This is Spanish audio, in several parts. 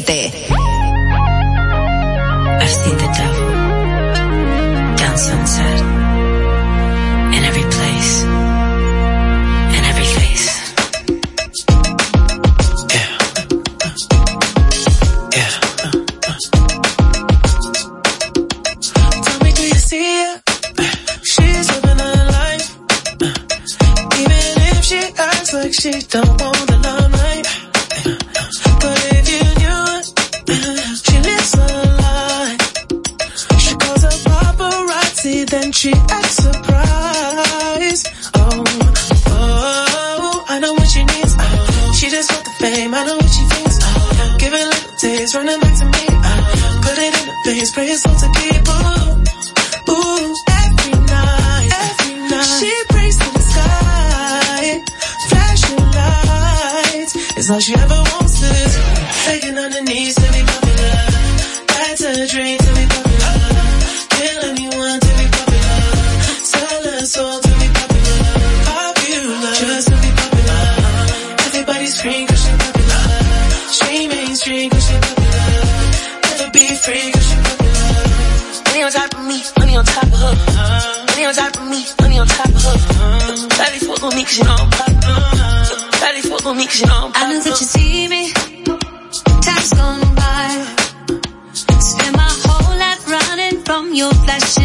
7. cause you know I. Daddy fuck with me cause you know I know that you see me. Time's gone by. Spend my whole life running from your flash.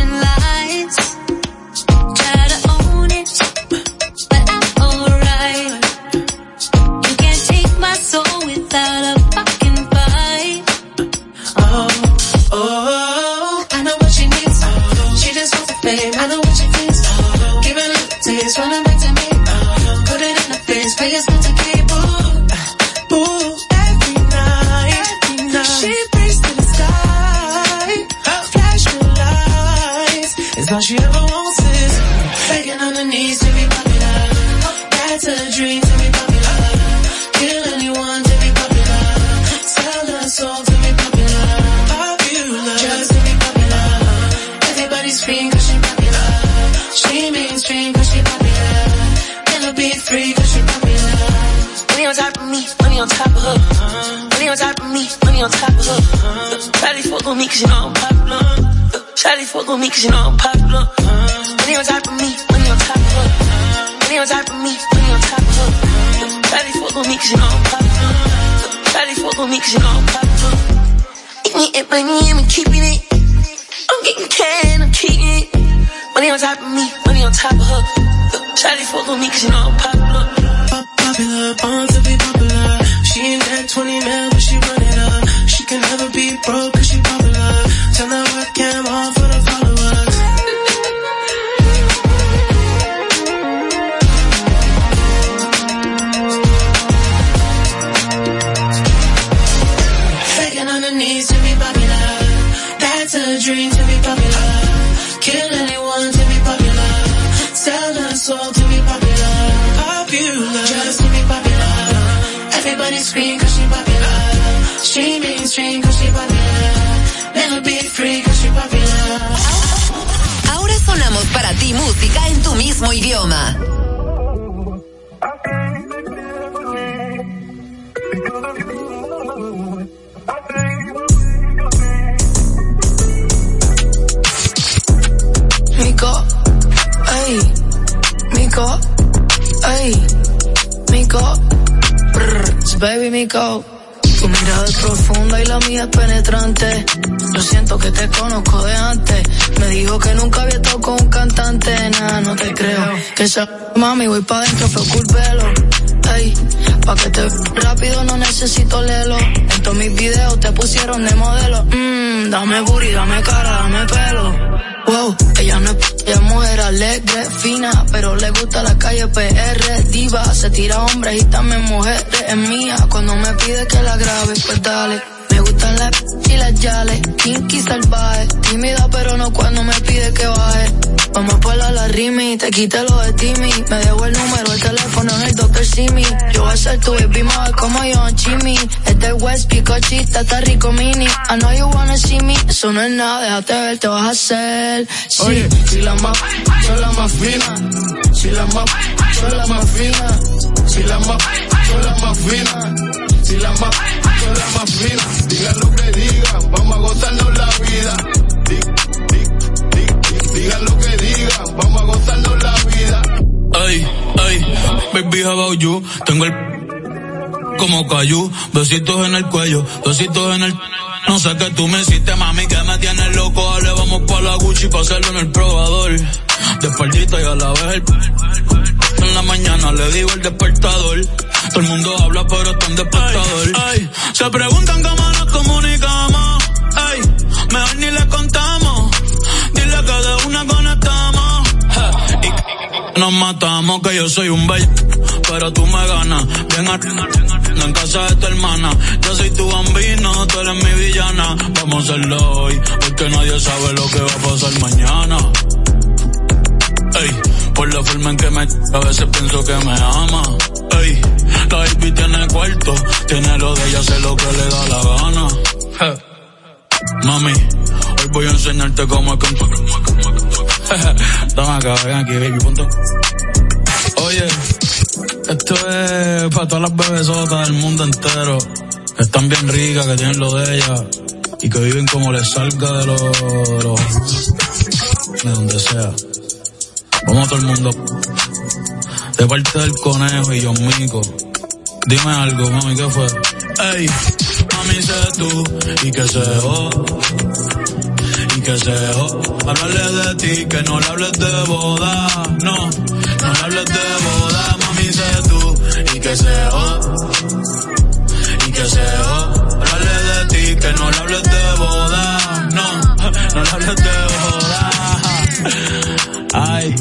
Mismo idioma. Mico, ay, Mico, ay, Mico, brr, baby Mico. Mirada es profunda y la mía es penetrante. Yo siento que te conozco de antes. Me dijo que nunca había estado con un cantante. Nada, no te creo. Que esa mami voy pa' dentro, fue culpelo. Ey, pa' que te rápido no necesito lelo. En todos mis videos te pusieron de modelo. Mmm, dame booty, dame cara, dame pelo. Wow, ella no es, ella es mujer alegre, fina, pero le gusta la calle PR, diva, se tira hombres y también mujeres, es mía, cuando me pide que la grabe, pues dale. Me gustan las y las yales, kinky salvaje, tímida pero no cuando me pide que baje. Vamos por la, la rimi, te quite lo de Timmy, me dejo el número, el teléfono en el Dr. Simi. Yo voy a ser tu baby mother como yo en Chimmy. Este West Picochita está rico mini. I know you wanna see me, eso no es nada, déjate ver, te vas a hacer. Sí, Oye, si la más, son la más fina. Si la más, son la más fina. Si la más, son la más fina. Si la más, la más fina. Digan lo que digan, vamos a gozarnos la vida. Di- di- di- di- Digan lo que digan, vamos a gozarnos la vida. Ay, ay, baby, how about you? Tengo el como cayú, besitos en el cuello, besitos en el... No sé qué tú me hiciste, mami, que me tienes loco. Dale, vamos pa' la Gucci pa' hacerlo en el probador. De y a la vez el... En la mañana le digo el despertador. Todo el mundo habla, pero está en despertador. Ay, se preguntan cómo nos comunicamos. Ay, mejor ni le contamos. Dile que de una conectamos. Ja, y nos matamos, que yo soy un bello. Pero tú me ganas. Bien arriba, en casa de tu hermana. Yo soy tu bambino, tú eres mi villana. Vamos a hacerlo hoy, porque nadie sabe lo que va a pasar mañana. Ey, por la forma en que me a veces pienso que me ama. Ey, la baby tiene cuarto, tiene lo de ella, hace lo que le da la gana. Mami, hoy voy a enseñarte cómo es que... Toma acá, ven aquí, baby, punto. Oye, esto es para todas las bebesotas del mundo entero, que están bien ricas, que tienen lo de ella, y que viven como les salga de los... de de donde sea. Vamos a todo el mundo. De parte del conejo y yo mico. Dime algo, mami, ¿qué fue? Ey, mami, sé tú, y que se jo, y que se jo. Hablarle de ti, que no le hables de boda, no, no le hables de boda, sé tú, y que se y que se de ti, que no le hables de boda, no, no le hables de boda. Ay,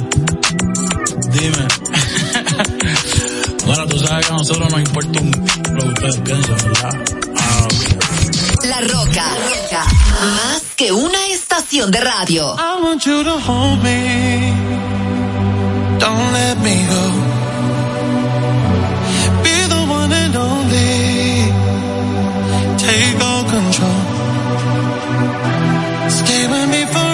dime. Bueno, tú sabes que a nosotros nos importa un lo que ustedes piensan, ¿verdad? Ah. La Roca, más que una estación. estación de radio. I want you to hold me. Don't let me go. before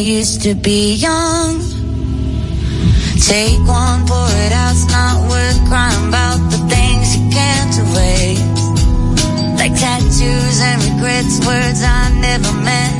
to be young. Take one, pour it out, it's not worth crying about the things you can't erase. Like tattoos and regrets, words I never meant,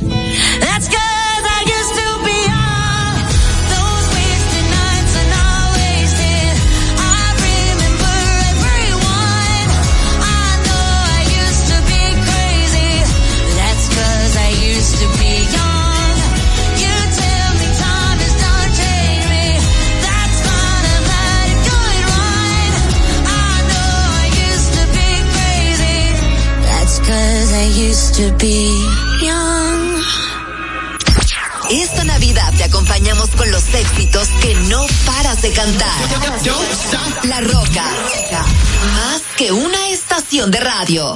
Esta Navidad te acompañamos con los éxitos que no paras de cantar. La Roca, más que una estación de radio.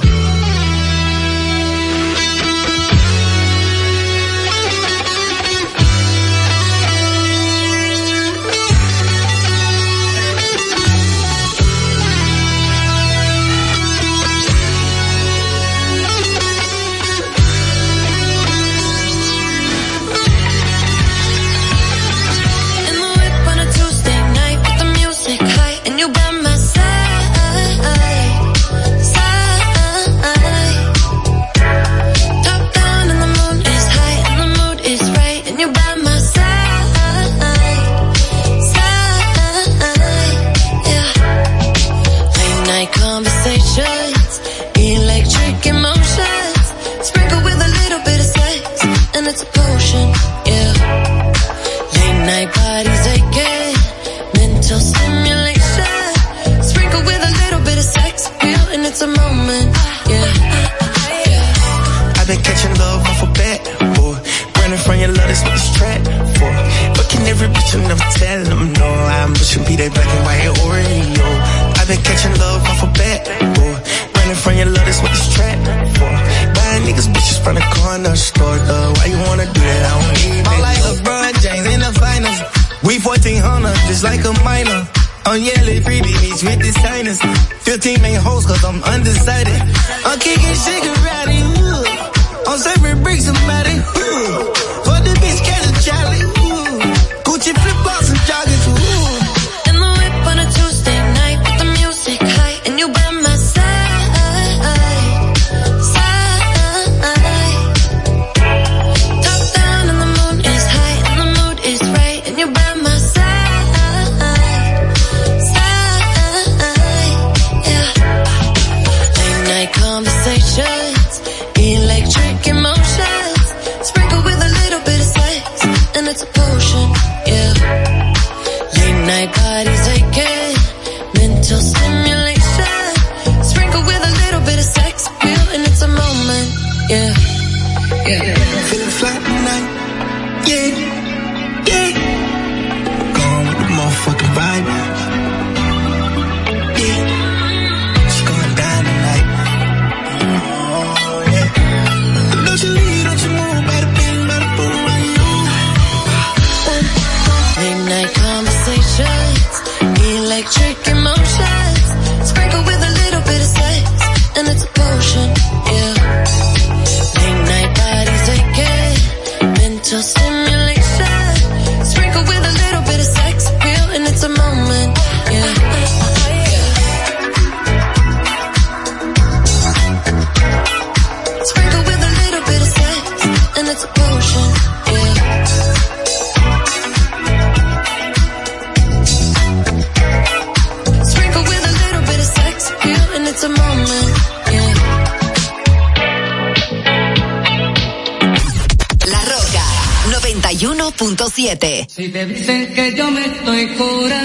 Si te dicen que yo me estoy curando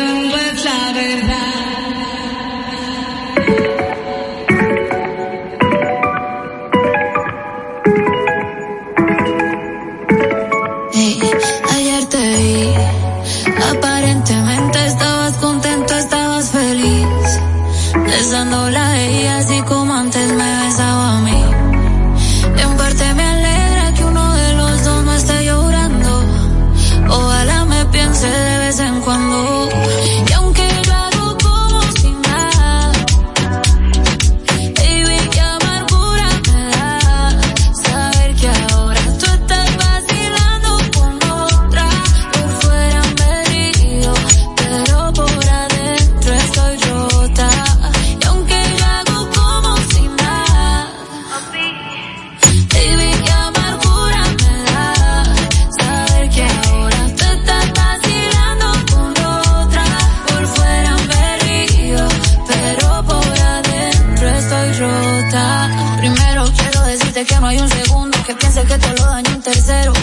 el tercero.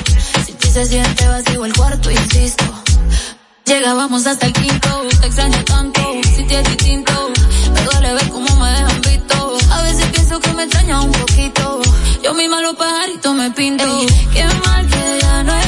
Si ti se siente vacío el cuarto, insisto. Llegábamos hasta el quinto, te extraño tanto, si te es distinto. Me duele ver cómo me dejan visto. A veces pienso que me extraña un poquito. Yo misma los pajaritos me pinto. qué mal que ya no estés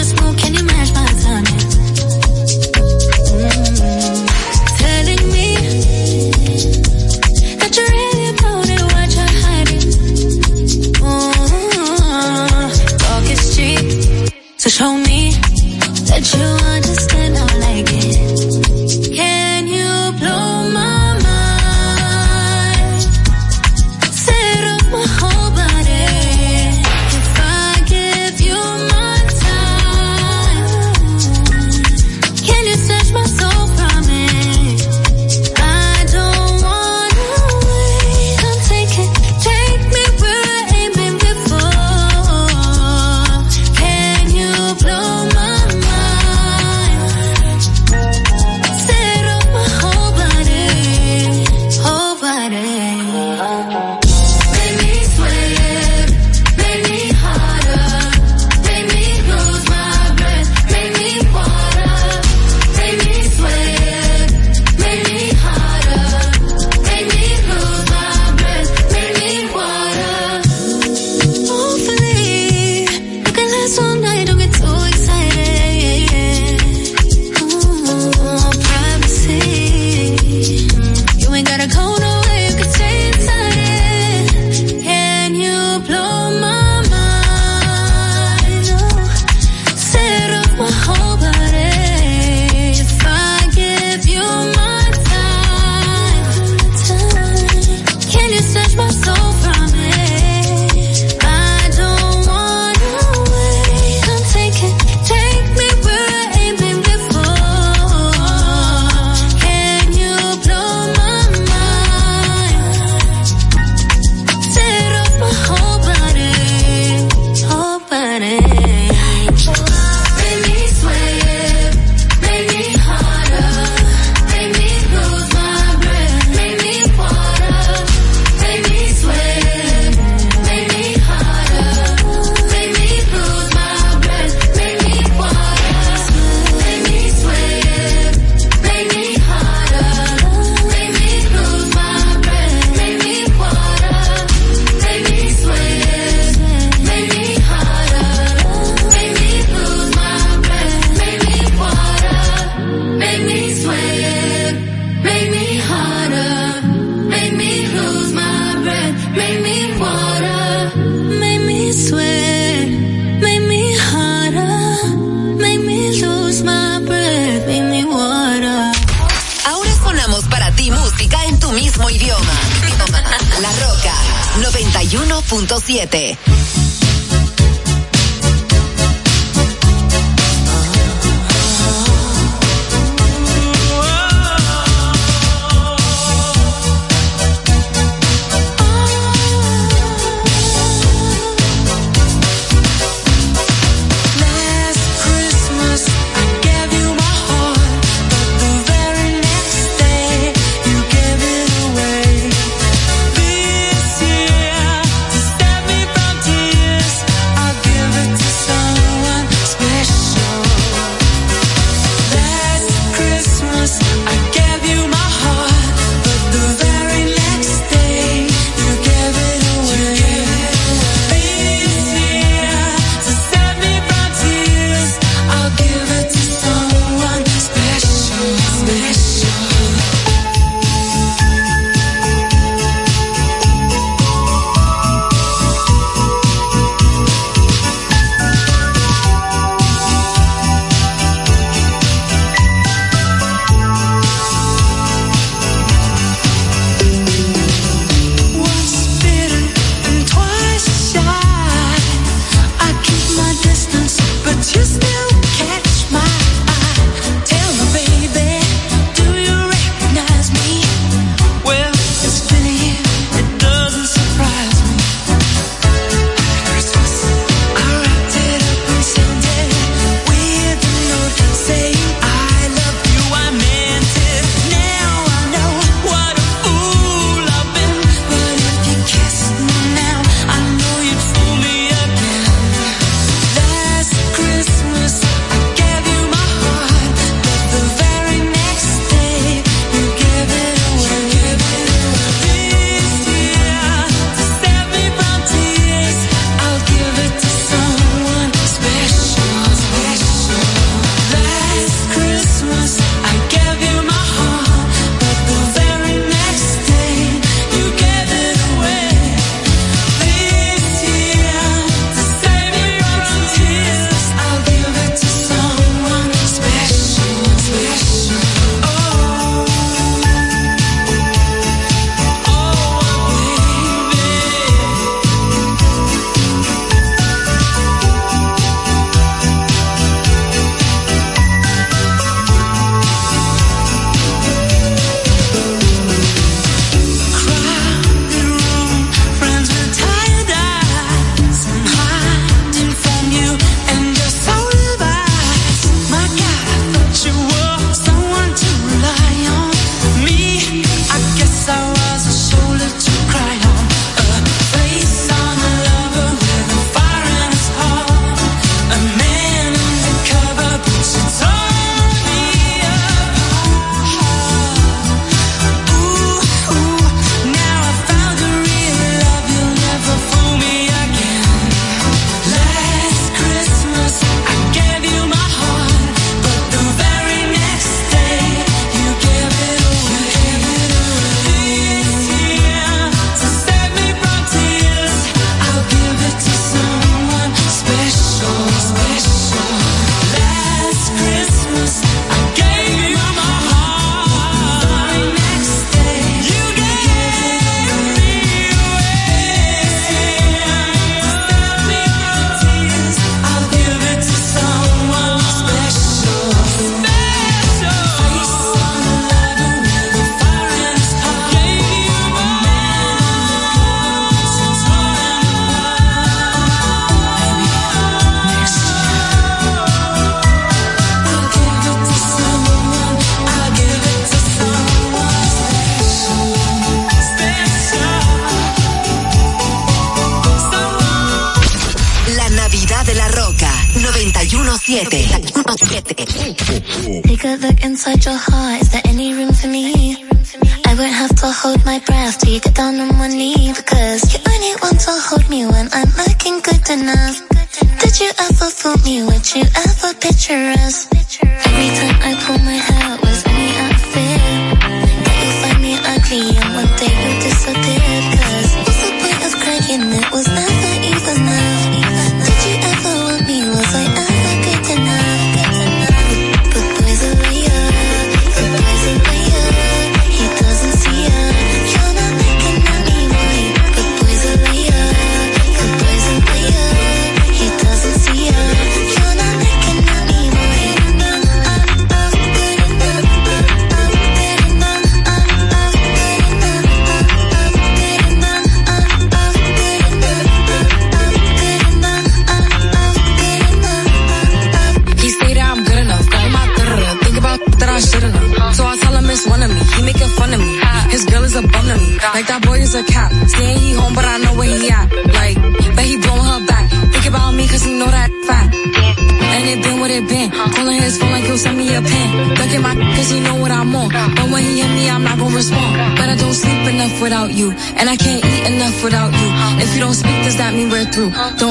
through? Don't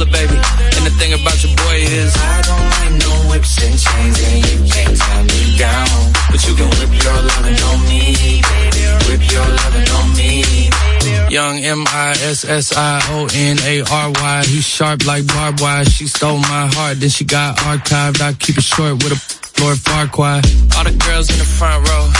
Skilla, baby. And the thing about your boy is I don't like no whips and chains, and you can't tie me down. But you can whip your lovin' on me, baby. Whip your lovin' on me. Young M I S S I O N A R Y. He's sharp like barbed wire. She stole my heart, then she got archived. I keep it short with a Lord Farquaad. All the girls in the front row.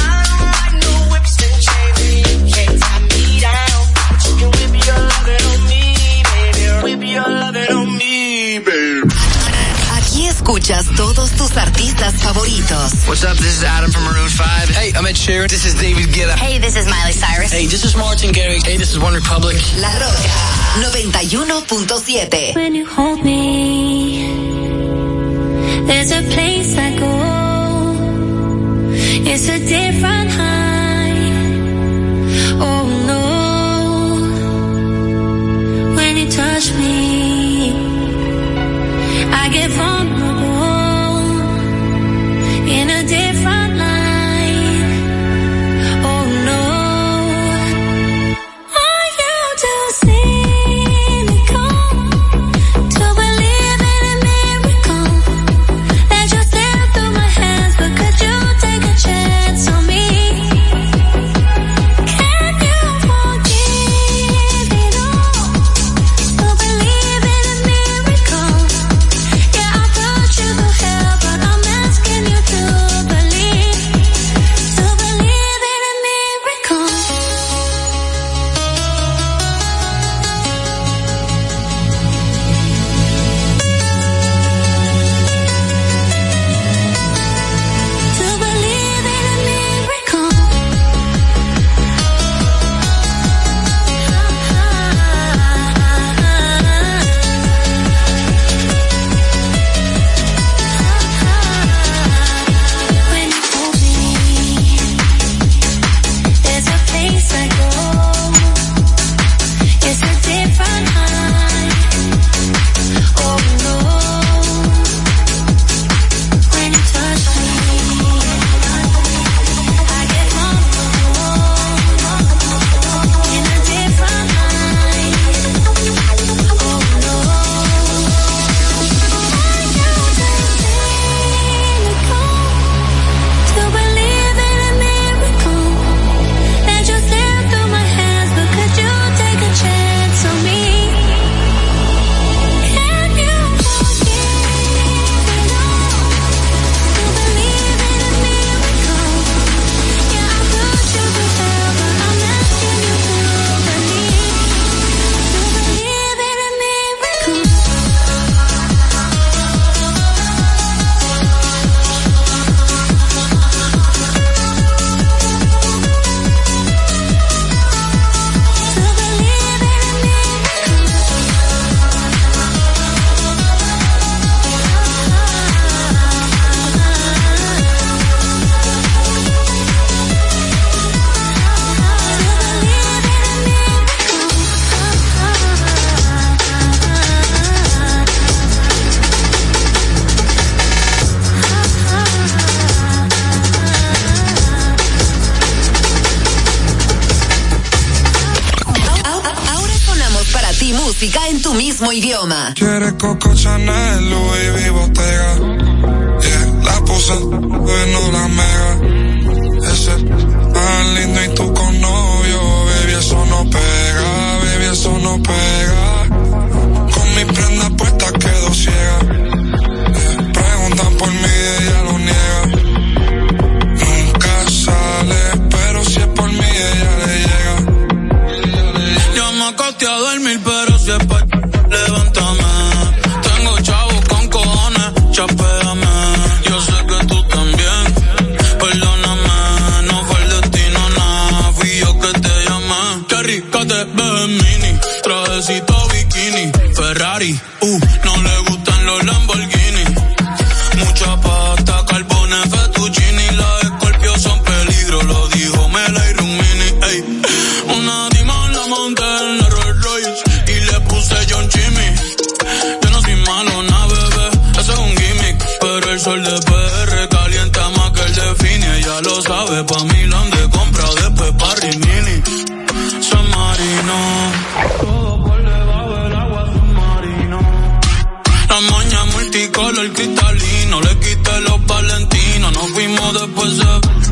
Escuchas todos tus artistas favoritos. What's up? This is Adam from Maroon 5. Hey, I'm Ed Sheeran. This is David Guetta. Hey, this is Miley Cyrus. Hey, this is Martin Garrix. Hey, this is One Republic. La Roca 91.7. When you hold me, there's a place I go. It's a different high. Oh no. When you touch me, Obama. Quieres Coco Chanel, Louis V, Yeah, la puse, pues no la mega. the buzz of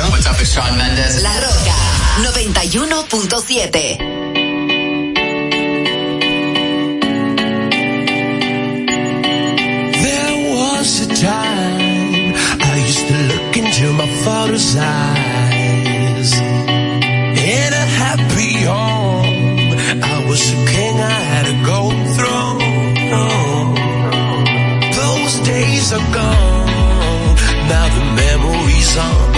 There What's up, it's Mendes. La Roca 91.7. Time I used to look into my father's eyes in a happy home. I was a king, I had a golden throne. Those days are gone. Now the memories are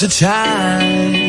the time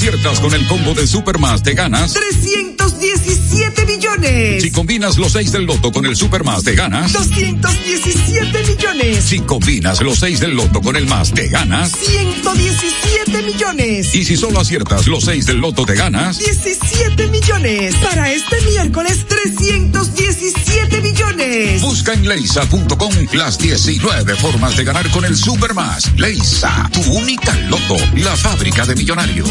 aciertas con el combo de Supermas, te ganas. 317 millones. Si combinas los 6 del loto con el Supermas, te ganas. 217 millones. millones. Si combinas los 6 del loto con el más, te ganas. 117 millones. Y si solo aciertas los 6 del loto, te ganas. 17 millones. Para este miércoles, 317 millones. Busca en leisa.com las 19 formas de ganar con el Supermas. Leisa, tu única loto, la fábrica de millonarios.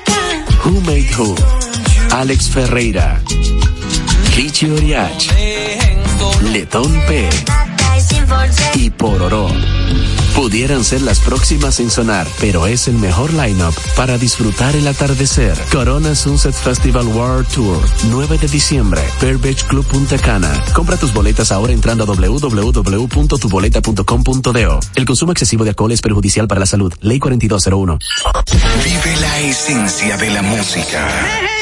Who Made Who, Alex Ferreira, Richie Oriach, Letón P y Pororó. Pudieran ser las próximas en sonar, pero es el mejor lineup para disfrutar el atardecer. Corona Sunset Festival World Tour, 9 de diciembre, Fair Beach Club Punta Cana. Compra tus boletas ahora entrando a www.tuboleta.com.do. El consumo excesivo de alcohol es perjudicial para la salud. Ley 4201. Vive la esencia de la música. Hey,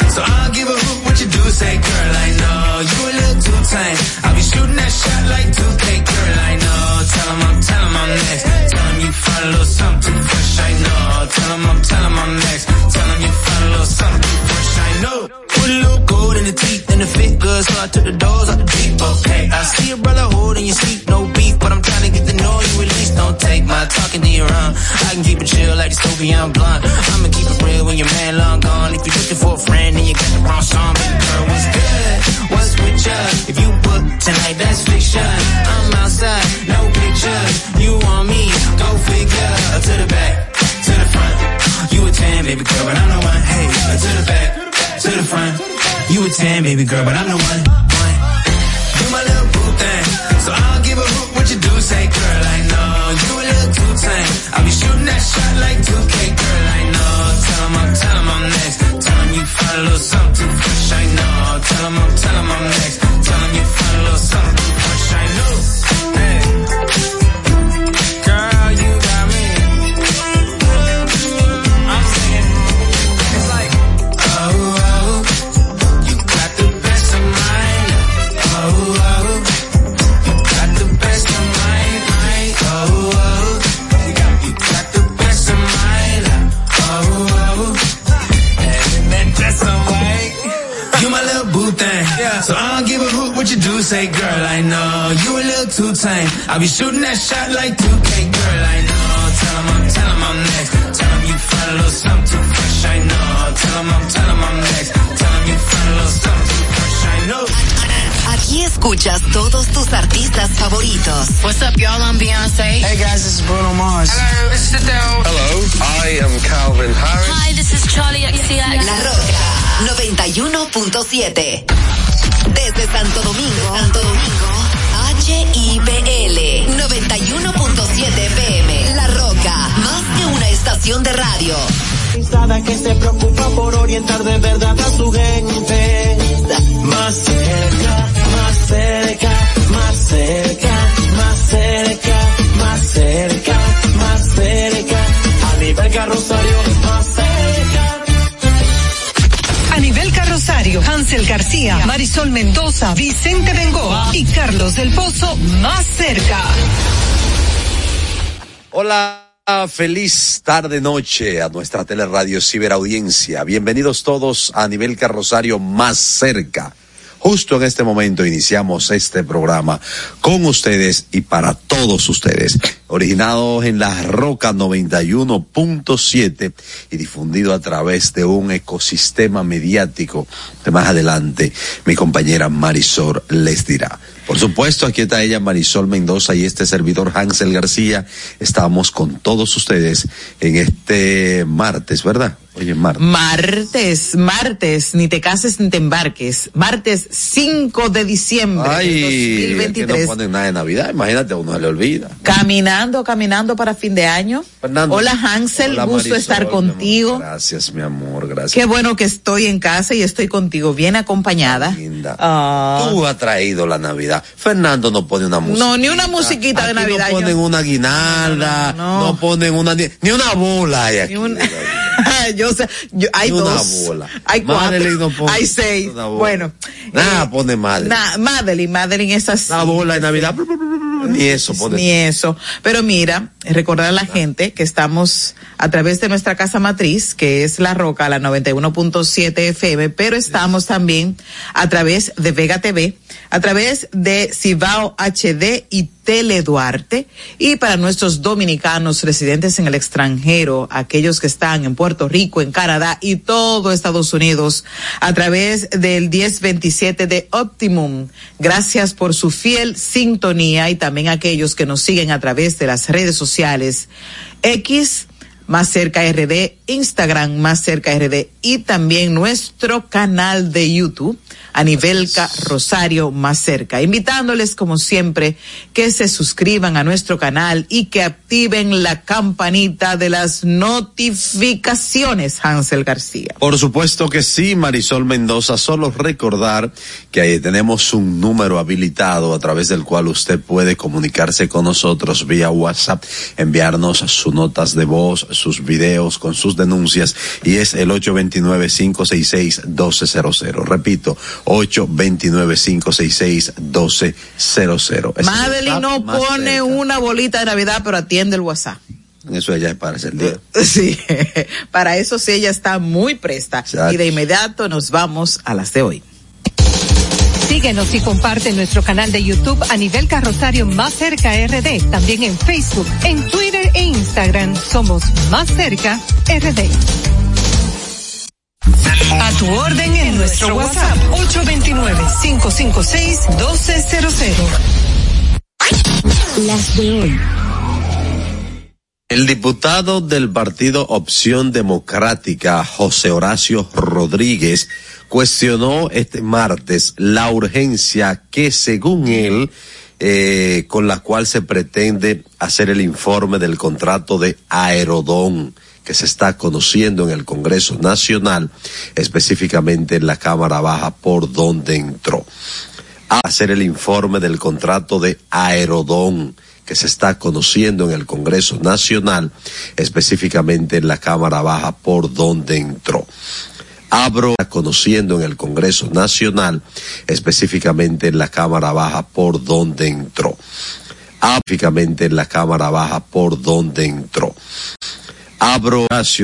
So I'll give a hoot what you do. Say, girl, I know you a little too tame. I'll be shooting that shot like 2K, girl, I know. Tell 'em I'm, tell 'em I'm next. Tell 'em you find a little something fresh, I know. Tell 'em I'm, tell 'em I'm next. Tell 'em you find a little something fresh, I know. Put a little gold in the teeth and the fit good, so I took the doors out the deep, okay. I see a brother holding your seat, no beef, but I'm trying to get to know you at least. Don't take my talking to your own. I can keep it chill like the Soviet blunt. I'ma keep You a 10, baby girl, but I'm the one. my little boo thing. So I'll give a hoot what you do. Say, girl, I know you a little too tame. I'll be shooting that shot like 2K, girl, I know. Tell I'm, tell I'm next. Tell you find a little something fresh, I know. Tell 'em I'm, tell 'em I'm next. Tell 'em you I'll be shooting that shot like 2K, girl, I know. Tell 'em I'm, tell 'em I'm next. Tell 'em you find a little something too fresh, I know. Tell 'em I'm, tell 'em I'm next. Tell 'em you find a little something too fresh, I know. Aquí escuchas todos tus artistas favoritos. What's up, y'all? I'm Beyonce. Hey guys, this is Bruno Mars. Hello, this is Adele. Hello, I am Calvin Harris. Hi, this is Charlie XCX. La Roca 91.7. Desde Santo Domingo, Santo Domingo, HIPL 91.7 FM. La Roca, más que una estación de radio. Que se preocupa por orientar de verdad a su gente. Más cerca, más cerca, más cerca, Mendoza, Vicente Bengoa y Carlos del Pozo más cerca. Hola. Feliz tarde noche a nuestra teleradio ciberaudiencia. Bienvenidos todos a nivel carrosario más cerca. Justo en este momento iniciamos este programa con ustedes y para todos ustedes, originado en la Roca 91.7 y difundido a través de un ecosistema mediático que más adelante mi compañera Marisol les dirá. Por supuesto, aquí está ella, Marisol Mendoza y este servidor Hansel García. Estamos con todos ustedes en este martes, ¿verdad? Oye, martes. Martes, martes, ni te cases ni te embarques. Martes 5 de diciembre Ay, del es que 2023. no ponen nada de Navidad, imagínate, uno se le olvida. Caminando, caminando para fin de año. Fernando. Hola Hansel, Hola, gusto Marisol, estar mi contigo. Gracias, mi amor, gracias. Qué bueno que estoy en casa y estoy contigo, bien acompañada. Linda. Ah. Tú has traído la Navidad. Fernando no pone una música. No, ni una musiquita de Aquí Navidad. No ponen yo- una guinalda, no, ponen una, ni, ni una bola hay aquí. Ni una- yo sé, yo- hay una dos. bola. Hay cuatro. Madeline no pone hay seis. una bola. Bueno. Nada pone madre. Na- Madeline, Madeline es así. Una bola de Navidad. Ni eso pone. Ni eso. Pero mira, recordar a la gente que estamos a través de nuestra casa matriz, que es La Roca, la 91.7 FM, pero estamos también a través de Vega TV, a través de Cibao HD y Tele Duarte, y para nuestros dominicanos residentes en el extranjero, aquellos que están en Puerto Rico, en Canadá y todo Estados Unidos, a través del 1027 de Optimum. Gracias por su fiel sintonía y también aquellos que nos siguen a través de las redes sociales X, más cerca RD, Instagram, más cerca RD y también nuestro canal de YouTube a nivel Ca- Rosario más cerca. Invitándoles como siempre que se suscriban a nuestro canal y que activen la campanita de las notificaciones, Hansel García. Por supuesto que sí, Marisol Mendoza. Solo recordar que ahí tenemos un número habilitado a través del cual usted puede comunicarse con nosotros vía WhatsApp, enviarnos sus notas de voz, sus videos con sus denuncias y es el 829-566-1200. Repito, 829-566-1200. Es el Madeline no pone cerca. una bolita de Navidad, pero atiende el WhatsApp. Eso ya es para ese día. Sí, para eso sí ella está muy presta. Exacto. Y de inmediato nos vamos a las de hoy. Síguenos y comparte nuestro canal de YouTube a nivel carrosario Más Cerca RD. También en Facebook, en Twitter e Instagram somos Más Cerca RD. A tu orden en nuestro WhatsApp 829-556-1200. Las de hoy. El diputado del partido Opción Democrática, José Horacio Rodríguez, cuestionó este martes la urgencia que, según él, eh, con la cual se pretende hacer el informe del contrato de Aerodón que se está conociendo en el Congreso Nacional, específicamente en la Cámara Baja, por donde entró. A hacer el informe del contrato de Aerodón que se está conociendo en el Congreso Nacional, específicamente en la Cámara Baja, por donde entró. Abro conociendo en el Congreso Nacional, específicamente en la Cámara Baja, por donde entró. Específicamente en la Cámara Baja, por donde entró. Abro